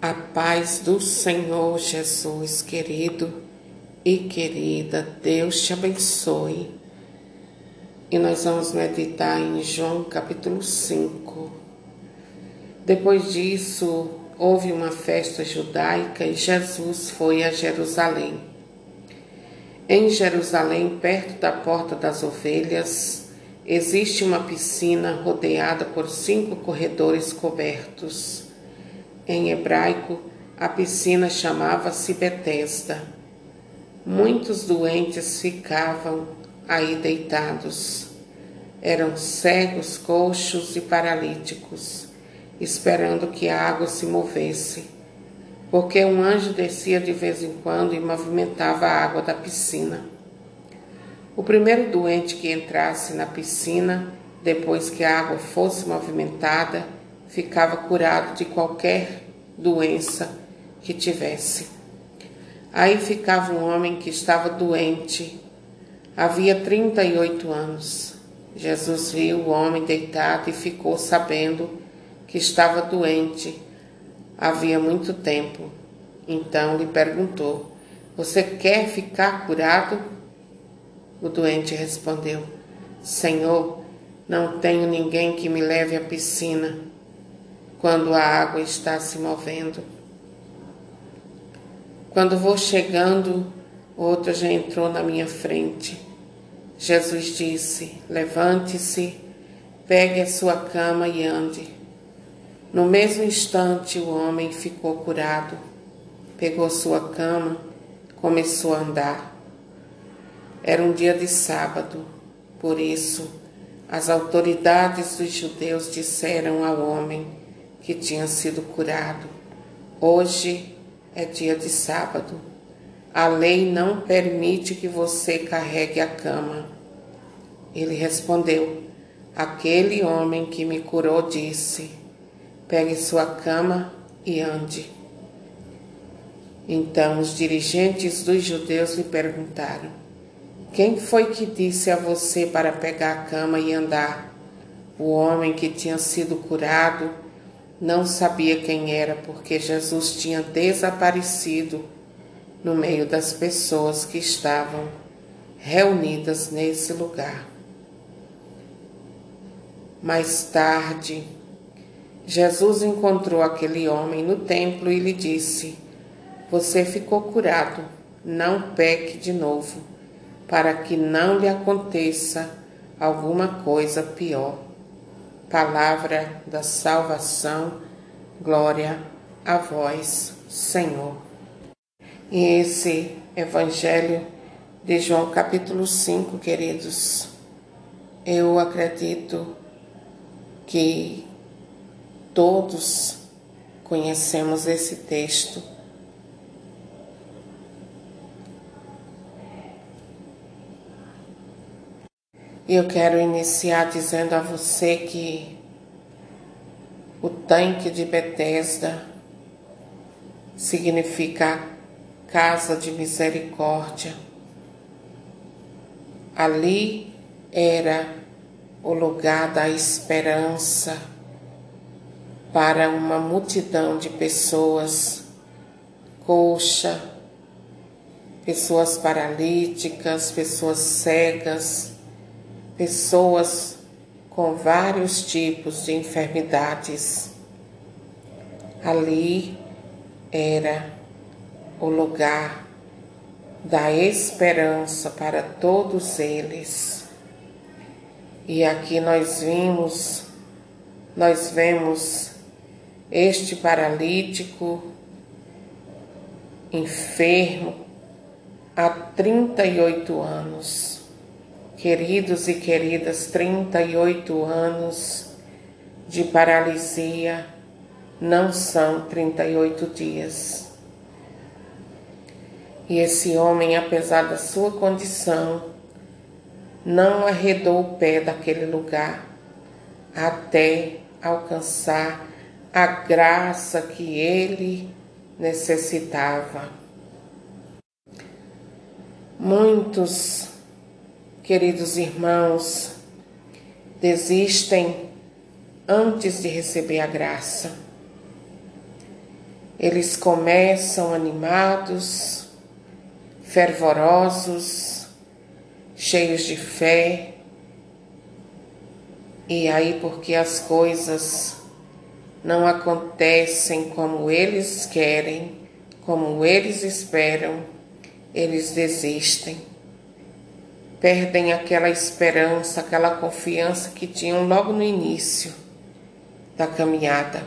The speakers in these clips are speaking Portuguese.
A paz do Senhor Jesus, querido e querida, Deus te abençoe. E nós vamos meditar em João capítulo 5. Depois disso, houve uma festa judaica e Jesus foi a Jerusalém. Em Jerusalém, perto da Porta das Ovelhas, existe uma piscina rodeada por cinco corredores cobertos. Em hebraico, a piscina chamava-se Betesda. Muitos doentes ficavam aí deitados. Eram cegos, coxos e paralíticos, esperando que a água se movesse, porque um anjo descia de vez em quando e movimentava a água da piscina. O primeiro doente que entrasse na piscina, depois que a água fosse movimentada, ficava curado de qualquer doença que tivesse. Aí ficava um homem que estava doente, havia 38 anos. Jesus viu o homem deitado e ficou sabendo que estava doente havia muito tempo. Então lhe perguntou: Você quer ficar curado? O doente respondeu: Senhor, não tenho ninguém que me leve à piscina quando a água está se movendo. Quando vou chegando, outro já entrou na minha frente. Jesus disse: Levante-se, pegue a sua cama e ande. No mesmo instante, o homem ficou curado, pegou sua cama, começou a andar. Era um dia de sábado, por isso, as autoridades dos judeus disseram ao homem: que tinha sido curado. Hoje é dia de sábado. A lei não permite que você carregue a cama. Ele respondeu: Aquele homem que me curou disse: Pegue sua cama e ande. Então os dirigentes dos judeus lhe perguntaram: Quem foi que disse a você para pegar a cama e andar? O homem que tinha sido curado não sabia quem era porque Jesus tinha desaparecido no meio das pessoas que estavam reunidas nesse lugar. Mais tarde, Jesus encontrou aquele homem no templo e lhe disse: Você ficou curado, não peque de novo, para que não lhe aconteça alguma coisa pior palavra da salvação, glória a vós, Senhor. E esse Evangelho de João, capítulo 5, queridos, eu acredito que todos conhecemos esse texto. E eu quero iniciar dizendo a você que o tanque de Betesda significa casa de misericórdia. Ali era o lugar da esperança para uma multidão de pessoas coxa, pessoas paralíticas, pessoas cegas, pessoas com vários tipos de enfermidades. Ali era o lugar da esperança para todos eles. E aqui nós vimos, nós vemos este paralítico enfermo há 38 anos queridos e queridas, 38 anos de paralisia não são 38 dias. E esse homem, apesar da sua condição, não arredou o pé daquele lugar até alcançar a graça que ele necessitava. Muitos queridos irmãos, desistem antes de receber a graça. Eles começam animados, fervorosos, cheios de fé, e aí, porque as coisas não acontecem como eles querem, como eles esperam, eles desistem. Perdem aquela esperança, aquela confiança que tinham logo no início da caminhada.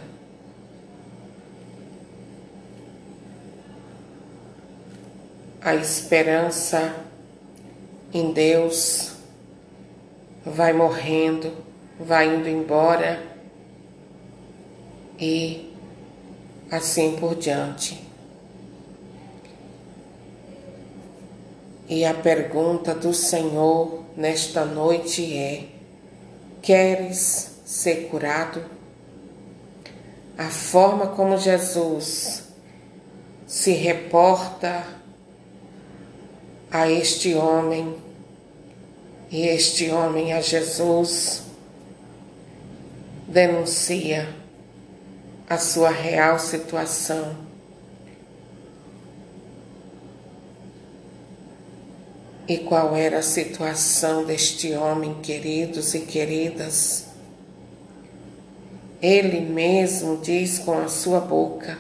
A esperança em Deus vai morrendo, vai indo embora e assim por diante. E a pergunta do Senhor nesta noite é: Queres ser curado? A forma como Jesus se reporta a este homem e este homem a Jesus denuncia a sua real situação e qual era a situação deste homem, queridos e queridas. Ele mesmo diz com a sua boca: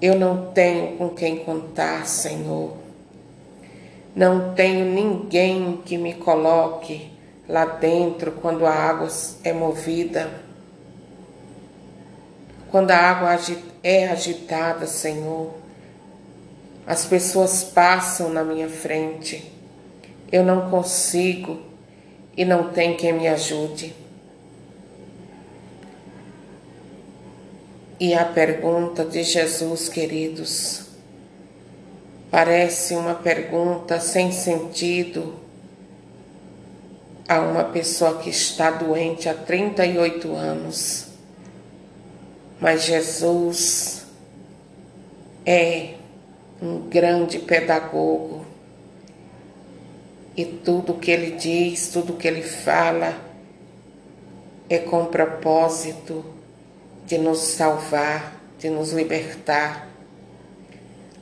Eu não tenho com quem contar, Senhor. Não tenho ninguém que me coloque lá dentro quando a água é movida. Quando a água é agitada, Senhor. As pessoas passam na minha frente. Eu não consigo e não tem quem me ajude. E a pergunta de Jesus, queridos, parece uma pergunta sem sentido a uma pessoa que está doente há 38 anos. Mas Jesus é um grande pedagogo. E tudo que ele diz, tudo que ele fala, é com propósito de nos salvar, de nos libertar.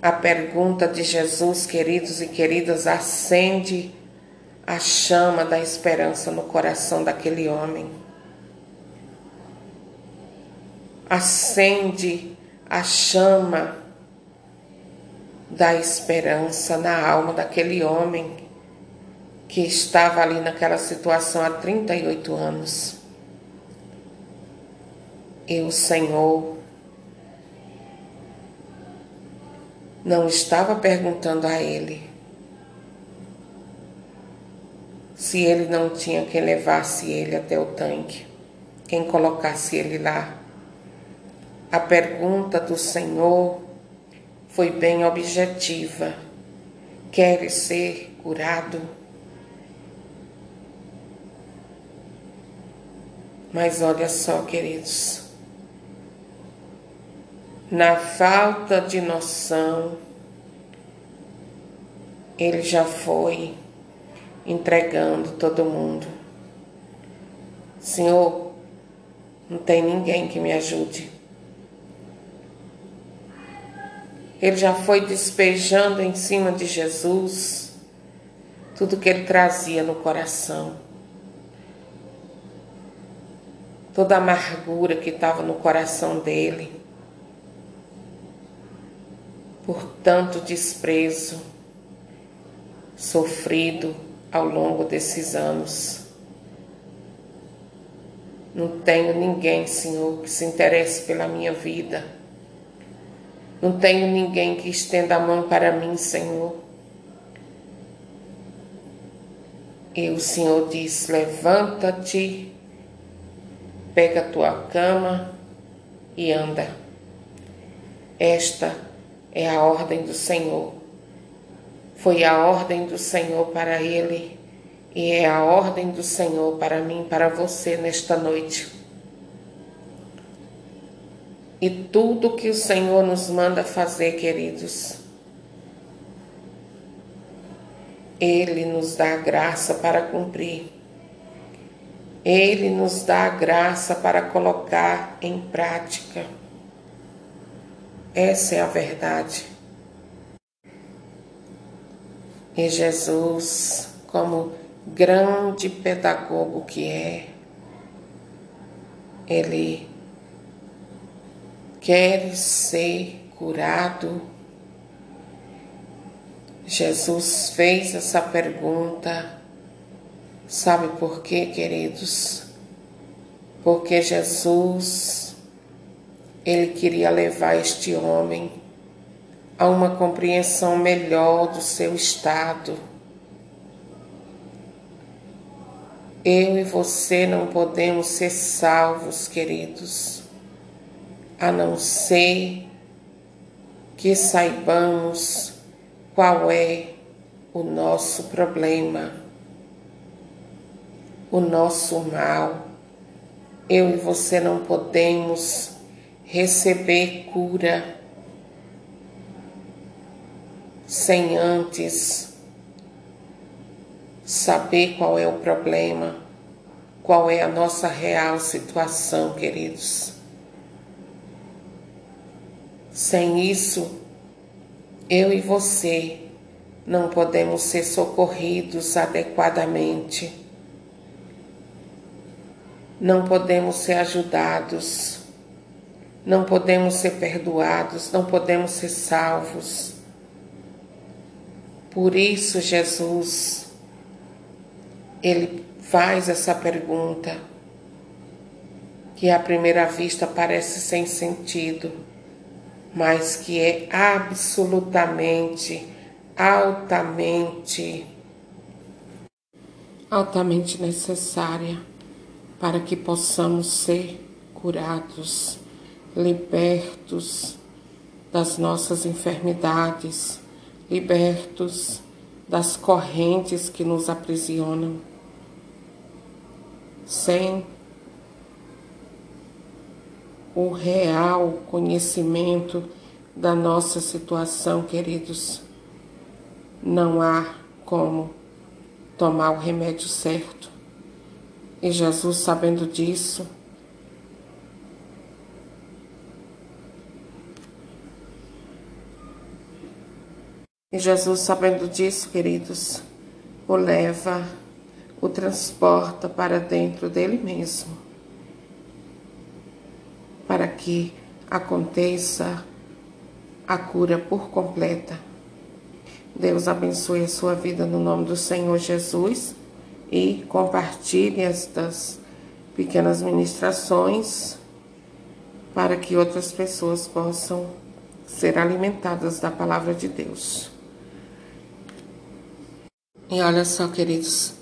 A pergunta de Jesus, queridos e queridas, acende a chama da esperança no coração daquele homem. Acende a chama da esperança na alma daquele homem que estava ali naquela situação há 38 anos. E o Senhor não estava perguntando a ele se ele não tinha quem levasse ele até o tanque, quem colocasse ele lá. A pergunta do Senhor foi bem objetiva. Queres ser curado? Mas olha só, queridos, na falta de noção, ele já foi entregando todo mundo. Senhor, não tem ninguém que me ajude. Ele já foi despejando em cima de Jesus tudo que ele trazia no coração. Toda a amargura que estava no coração dele. Por tanto desprezo sofrido ao longo desses anos. Não tenho ninguém, Senhor, que se interesse pela minha vida não tenho ninguém que estenda a mão para mim, Senhor. E o Senhor diz: Levanta-te, pega a tua cama e anda. Esta é a ordem do Senhor. Foi a ordem do Senhor para ele e é a ordem do Senhor para mim, para você nesta noite. E tudo que o Senhor nos manda fazer, queridos, Ele nos dá a graça para cumprir. Ele nos dá a graça para colocar em prática. Essa é a verdade. E Jesus, como grande pedagogo que é, ele quer ser curado. Jesus fez essa pergunta. Sabe por quê, queridos? Porque Jesus, ele queria levar este homem a uma compreensão melhor do seu estado. Eu e você não podemos ser salvos, queridos, a não ser que saibamos qual é o nosso problema, o nosso mal. Eu e você não podemos receber cura sem antes saber qual é o problema, qual é a nossa real situação, queridos. Sem isso, eu e você não podemos ser socorridos adequadamente, não podemos ser ajudados, não podemos ser perdoados, não podemos ser salvos. Por isso, Jesus, ele faz essa pergunta que à primeira vista parece sem sentido, mas que é absolutamente, altamente, altamente necessária para que possamos ser curados, libertos das nossas enfermidades libertos das correntes que nos aprisionam, sem o real conhecimento da nossa situação, queridos, não há como tomar o remédio certo. E Jesus, sabendo disso, E Jesus, sabendo disso, queridos, o leva, o transporta para dentro dele mesmo, para que aconteça a cura por completa. Deus abençoe a sua vida no nome do Senhor Jesus e compartilhe estas pequenas ministrações para que outras pessoas possam ser alimentadas da palavra de Deus. E olha só, queridos,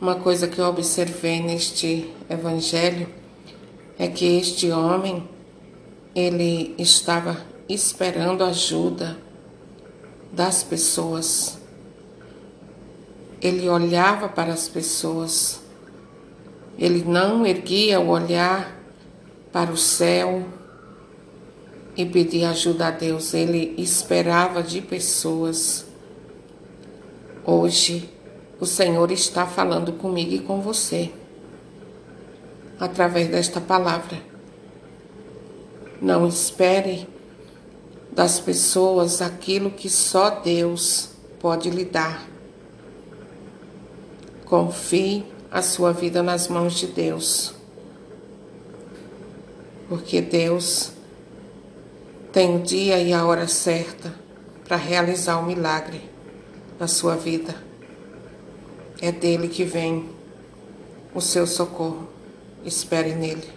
uma coisa que eu observei neste evangelho é que este homem ele estava esperando ajuda das pessoas. Ele olhava para as pessoas. Ele não erguia o olhar para o céu e pedia ajuda a Deus. Ele esperava de pessoas. Hoje o Senhor está falando comigo e com você através desta palavra. Não espere das pessoas aquilo que só Deus pode lhe dar. Confie a sua vida nas mãos de Deus. Porque Deus tem o dia e a hora certa para realizar o milagre na sua vida. É dele que vem o seu socorro. Espere nele.